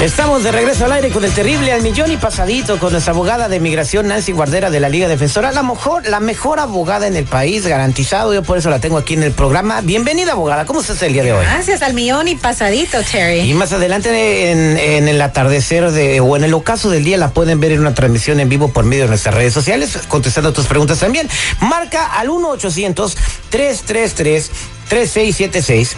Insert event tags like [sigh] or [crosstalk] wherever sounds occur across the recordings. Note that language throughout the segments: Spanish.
Estamos de regreso al aire con el terrible al millón y pasadito con nuestra abogada de migración Nancy Guardera de la Liga Defensora, la mejor, la mejor abogada en el país, garantizado. Yo por eso la tengo aquí en el programa. Bienvenida, abogada. ¿Cómo estás el día de hoy? Gracias al millón y pasadito, Terry. Y más adelante en, en el atardecer de, o en el ocaso del día la pueden ver en una transmisión en vivo por medio de nuestras redes sociales, contestando tus preguntas también. Marca al 1 800 333 3676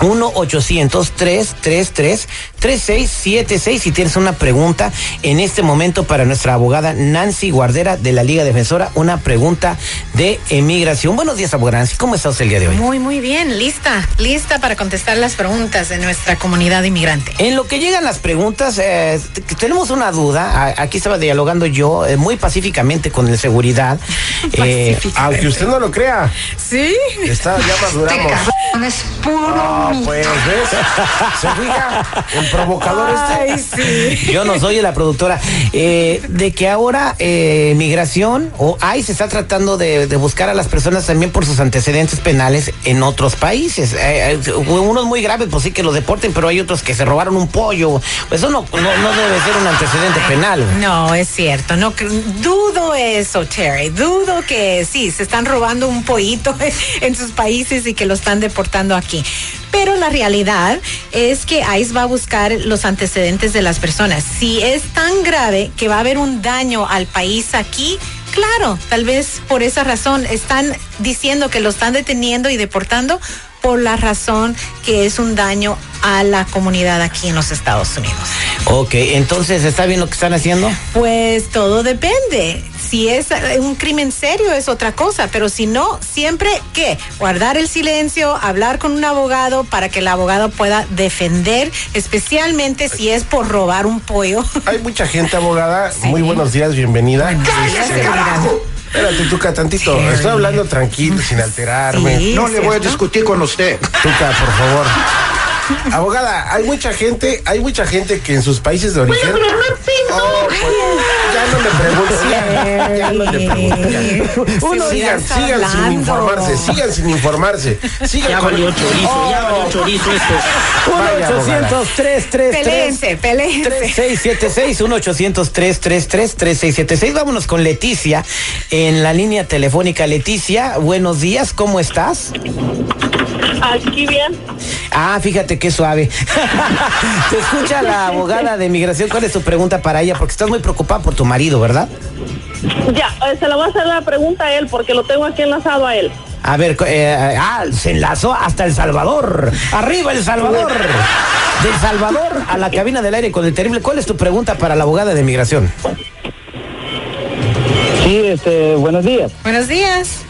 1-800-333-3676. Si tienes una pregunta en este momento para nuestra abogada Nancy Guardera de la Liga Defensora, una pregunta de emigración. Buenos días, abogada Nancy. ¿Cómo está usted el día de hoy? Muy, muy bien. Lista, lista para contestar las preguntas de nuestra comunidad inmigrante. En lo que llegan las preguntas, eh, tenemos una duda. Aquí estaba dialogando yo eh, muy pacíficamente con el seguridad. [laughs] eh, aunque usted no lo crea. Sí. Está, ya maduramos. Es puro pues, ¿ves? Se fija el provocador Ay, este. sí. Yo no soy la productora. Eh, de que ahora eh, migración o ICE está tratando de, de, buscar a las personas también por sus antecedentes penales en otros países. Eh, unos muy graves, pues sí que los deporten, pero hay otros que se robaron un pollo. Eso no, no, no debe ser un antecedente penal. No, es cierto. No dudo eso, Terry. Dudo que sí, se están robando un pollito [laughs] en sus países y que lo están deportando aquí. Pero la realidad es que ICE va a buscar los antecedentes de las personas. Si es tan grave que va a haber un daño al país aquí, claro, tal vez por esa razón están diciendo que lo están deteniendo y deportando por la razón que es un daño a la comunidad aquí en los Estados Unidos. Ok, entonces, ¿está bien lo que están haciendo? Pues todo depende. Si es un crimen serio es otra cosa, pero si no, siempre que guardar el silencio, hablar con un abogado para que el abogado pueda defender, especialmente si es por robar un pollo. Hay mucha gente abogada. [laughs] Sí. Muy buenos días, bienvenida. ¡Cállate, Espérate, Tuca, tantito. Sí. Estoy hablando tranquilo, sin alterarme. Sí, no le voy a discutir con usted. Tuca, por favor. [laughs] Abogada, hay mucha gente, hay mucha gente que en sus países de origen. Oh, pues, no le pregunto, ya, ya no le pregunto. Uno, sigan, sigan sin informarse, sigan sin informarse. Sigan ya con... valió chorizo, oh. ya valió chorizo esto. 1-800-333-3676, 1-800-333-3676. Vámonos con Leticia en la línea telefónica. Leticia, buenos días, ¿cómo estás? Aquí bien. Ah, fíjate qué suave. [laughs] Te escucha la [laughs] abogada de migración. ¿Cuál es tu pregunta para ella? Porque estás muy preocupada por tu marido, ¿verdad? Ya, eh, se la voy a hacer la pregunta a él porque lo tengo aquí enlazado a él. A ver, eh, ah, se enlazó hasta El Salvador. Arriba El Salvador. Del Salvador a la cabina del aire con el terrible. ¿Cuál es tu pregunta para la abogada de migración? Sí, este, buenos días. Buenos días.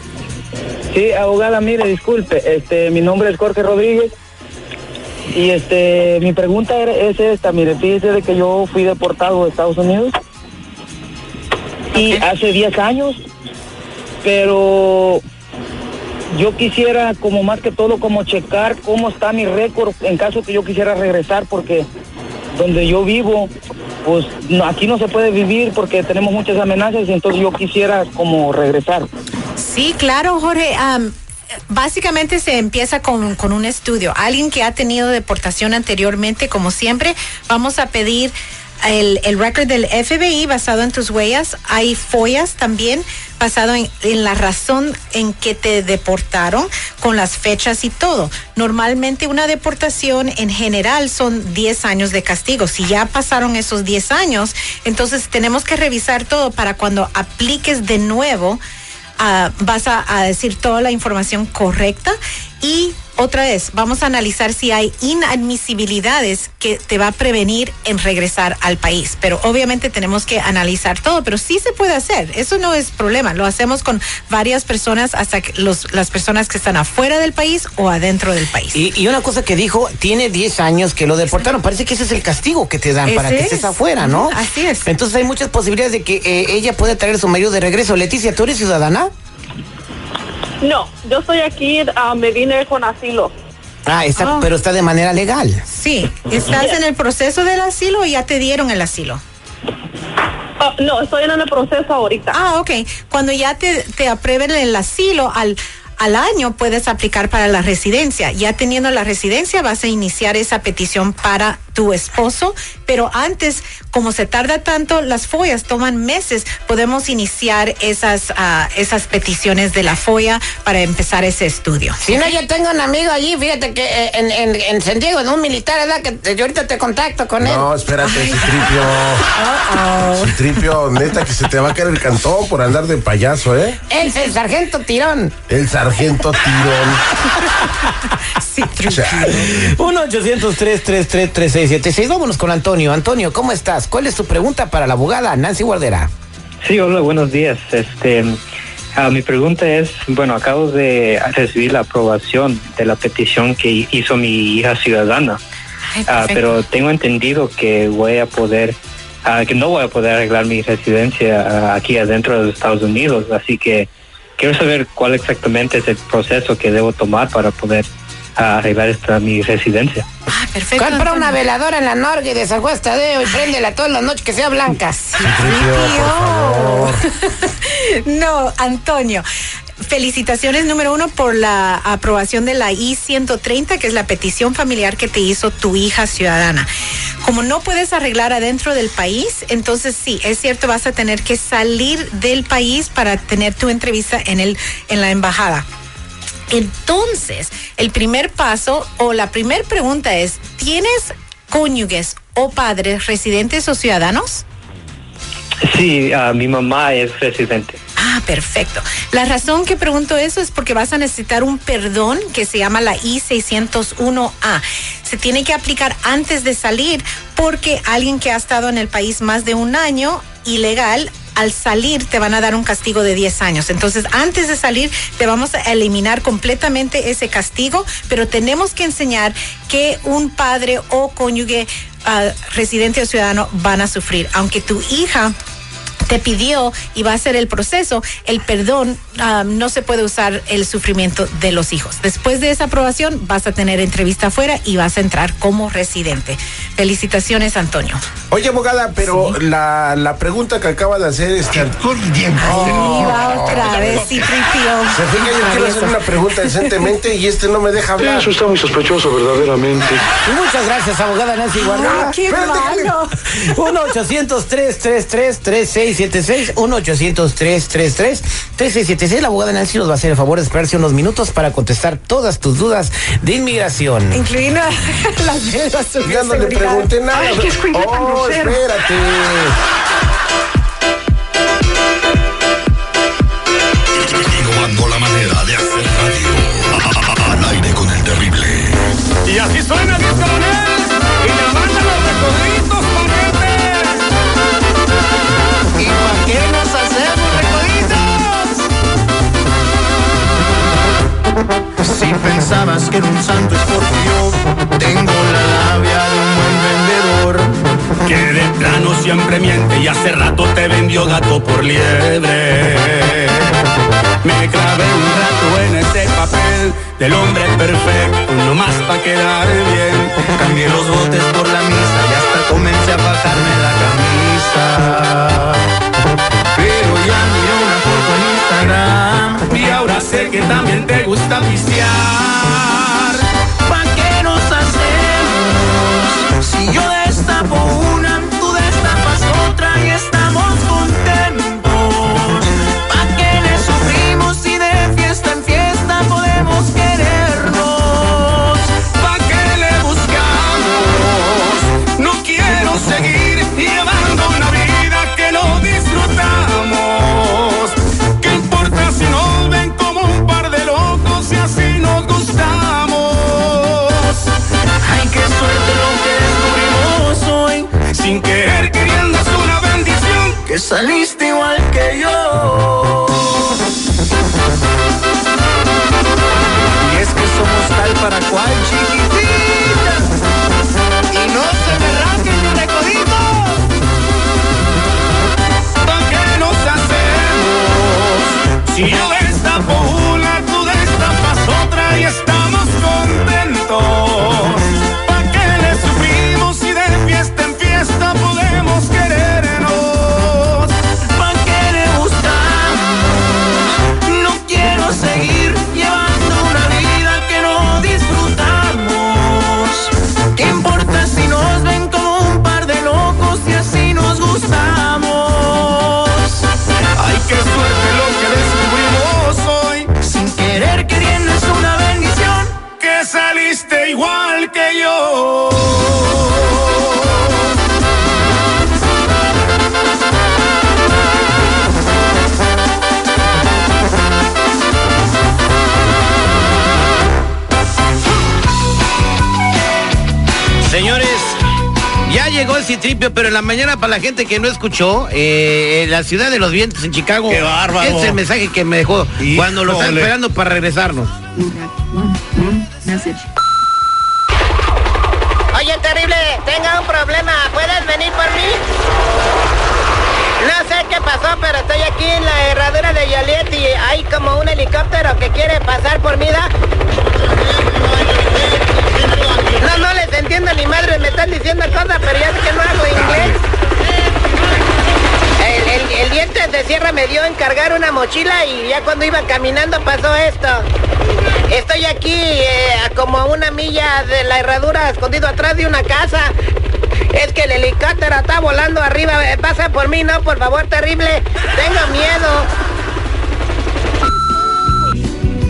Sí, abogada, mire, disculpe, este, mi nombre es Jorge Rodríguez y este, mi pregunta es esta, mire, fíjese de que yo fui deportado de Estados Unidos y hace 10 años, pero yo quisiera como más que todo como checar cómo está mi récord en caso que yo quisiera regresar porque donde yo vivo pues no, aquí no se puede vivir porque tenemos muchas amenazas y entonces yo quisiera como regresar. Sí, claro, Jorge. Um, básicamente se empieza con, con, un estudio. Alguien que ha tenido deportación anteriormente, como siempre, vamos a pedir el, el récord del FBI basado en tus huellas. Hay follas también basado en, en, la razón en que te deportaron, con las fechas y todo. Normalmente una deportación en general son 10 años de castigo. Si ya pasaron esos 10 años, entonces tenemos que revisar todo para cuando apliques de nuevo. Vas a, decir toda la información correcta y otra vez vamos a analizar si hay inadmisibilidades que te va a prevenir en regresar al país. Pero obviamente tenemos que analizar todo, pero sí se puede hacer. Eso no es problema. Lo hacemos con varias personas hasta que los, las personas que están afuera del país o adentro del país. Y, y una cosa que dijo, tiene 10 años que lo deportaron. Parece que ese es el castigo que te dan ese para que es. estés afuera, ¿no? Así es. Entonces hay muchas posibilidades de que eh, ella pueda traer a su marido de regreso. Leticia, ¿tú eres ciudadana? No, yo estoy aquí, uh, me vine con asilo. Ah, está, oh. pero está de manera legal. Sí, ¿estás en el proceso del asilo o ya te dieron el asilo? Ah, no, estoy en el proceso ahorita. Ah, ok. Cuando ya te, te aprueben el asilo al, al año, puedes aplicar para la residencia. Ya teniendo la residencia, vas a iniciar esa petición para tu esposo, pero antes, como se tarda tanto, las follas toman meses, podemos iniciar esas, ah, esas peticiones de la folla para empezar ese estudio. Si no, yo tengo un amigo allí, fíjate que eh, en, en, en San Diego, en un militar, ¿verdad? Que yo ahorita te contacto con él. No, espérate, Citripio. Citripio, neta que se te va a caer el cantón por andar de payaso, ¿eh? Él es el sargento Tirón. El sargento Tirón. [laughs] Sí, Chale. 1-800-333-3676. Vámonos con Antonio. Antonio, ¿cómo estás? ¿Cuál es tu pregunta para la abogada Nancy Guardera? Sí, hola, buenos días. Este, ah, mi pregunta es, bueno, acabo de recibir la aprobación de la petición que hizo mi hija ciudadana, Ay, Ah, pero tengo entendido que voy a poder, ah, que no voy a poder arreglar mi residencia aquí adentro de los Estados Unidos, así que quiero saber cuál exactamente es el proceso que debo tomar para poder ah, arreglar esta mi residencia. Ah, perfecto. Compra una veladora en la norga y desacuesta de y préndela todas las noches que sea blanca. Por favor. [laughs] No, Antonio. Felicitaciones número uno por la aprobación de la I-130, que es la petición familiar que te hizo tu hija ciudadana. Como no puedes arreglar adentro del país, entonces sí, es cierto, vas a tener que salir del país para tener tu entrevista en, el, en la embajada. Entonces, el primer paso o la primera pregunta es, ¿tienes cónyuges o padres residentes o ciudadanos? Sí, ah, mi mamá es residente. Ah, perfecto. La razón que pregunto eso es porque vas a necesitar un perdón que se llama la I-601A. Se tiene que aplicar antes de salir porque alguien que ha estado en el país más de un año ilegal, al salir te van a dar un castigo de 10 años. Entonces, antes de salir te vamos a eliminar completamente ese castigo, pero tenemos que enseñar que un padre o cónyuge ah, residente o ciudadano van a sufrir. Aunque tu hija te pidió y va a hacer el proceso, el perdón ah, no se puede usar el sufrimiento de los hijos. Después de esa aprobación vas a tener entrevista afuera y vas a entrar como residente. Felicitaciones, Antonio. Oye, abogada, pero la, la pregunta que acaba de hacer este. Ahí va otra vez, sí, Se fija, yo quiero hacer una pregunta decentemente y este no me deja hablar. Eso está muy sospechoso, verdaderamente. Muchas gracias, abogada Nancy Guardera. ¡Qué malo! 1-800-333-3676. 1-800-333-3676. La abogada Nancy nos va a hacer el favor de esperarse unos minutos para contestar todas tus dudas de inmigración. Incluyendo las [laughs] de Ya no le pregunté nada. Ay, qué espérate. Innovando la manera de hacer radio. Al aire con el terrible. Y así suena Diez Coronel y la banda Los Recoditos ¿Y para qué nos hacemos recoditos? Si pensabas que era un santo es porque yo siempre miente y hace rato te vendió gato por liebre. Me clavé un rato en ese papel del hombre perfecto, nomás pa' quedar bien. Cambié los botes por saliste igual que yo. Y es que somos tal para cual chiquitita. Y no se me rasgue mi recodito. ¿Pa' qué nos hacemos? Si yo destapo una, llegó el citripio, pero en la mañana para la gente que no escuchó, eh, la ciudad de los vientos en Chicago. ¡Qué bárbaro! Es el mensaje que me dejó cuando lo están esperando para regresarnos. Oye, terrible, tenga un problema. ¿Puedes venir por mí? No sé qué pasó, pero estoy aquí en la herradura de Joliet y hay como un helicóptero que quiere pasar por mi da. No, no mochila y ya cuando iba caminando pasó esto. Estoy aquí eh, a como una milla de la herradura escondido atrás de una casa. Es que el helicóptero está volando arriba. eh, Pasa por mí, no, por favor, terrible. Tengo miedo.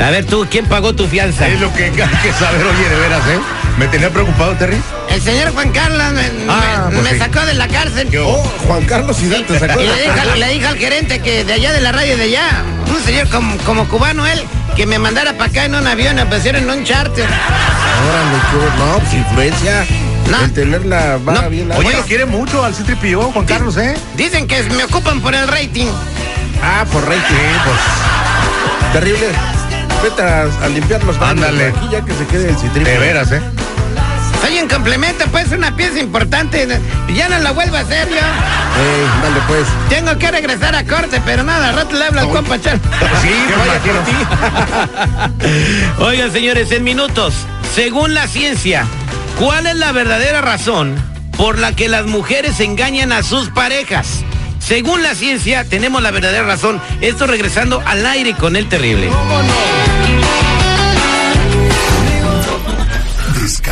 A ver tú, ¿quién pagó tu fianza? Es lo que hay que saber, oye, de veras, ¿eh? Me tenía preocupado, Terry. El señor Juan Carlos me, Ah, me- pues me sí. sacó de la cárcel. Oh, Juan Carlos Hidalgo te sacó. Y le dije, al- le dije al gerente que de allá de la radio de allá, un señor como, como cubano él, que me mandara para acá en un avión, me pusieron en un charter. Órale, qué- no, pues influencia. No. El tener la vara bien Oye, alta. lo quiere mucho al Citripio, Juan Carlos, ¿eh? Dicen que me ocupan por el rating. Ah, por rating. pues. Terrible. Vete a, a limpiar los baños. Ándale. Aquí ya que se quede el citripio. De veras, ¿eh? Soy un complemento, pues una pieza importante. Ya no la vuelvo a hacer yo. Ey, dale pues. Tengo que regresar a corte, pero nada, al rato le hablo al compa Char. Sí, [laughs] Que vaya imagino. por ti. Oigan, señores, en minutos, según la ciencia, ¿cuál es la verdadera razón por la que las mujeres engañan a sus parejas? Según la ciencia, tenemos la verdadera razón. Esto regresando al aire con el terrible.